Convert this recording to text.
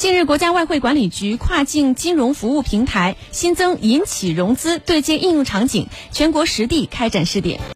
近日国家外汇管理局跨境金融服务平台新增银企融资对接应用场景全国实地开展试点。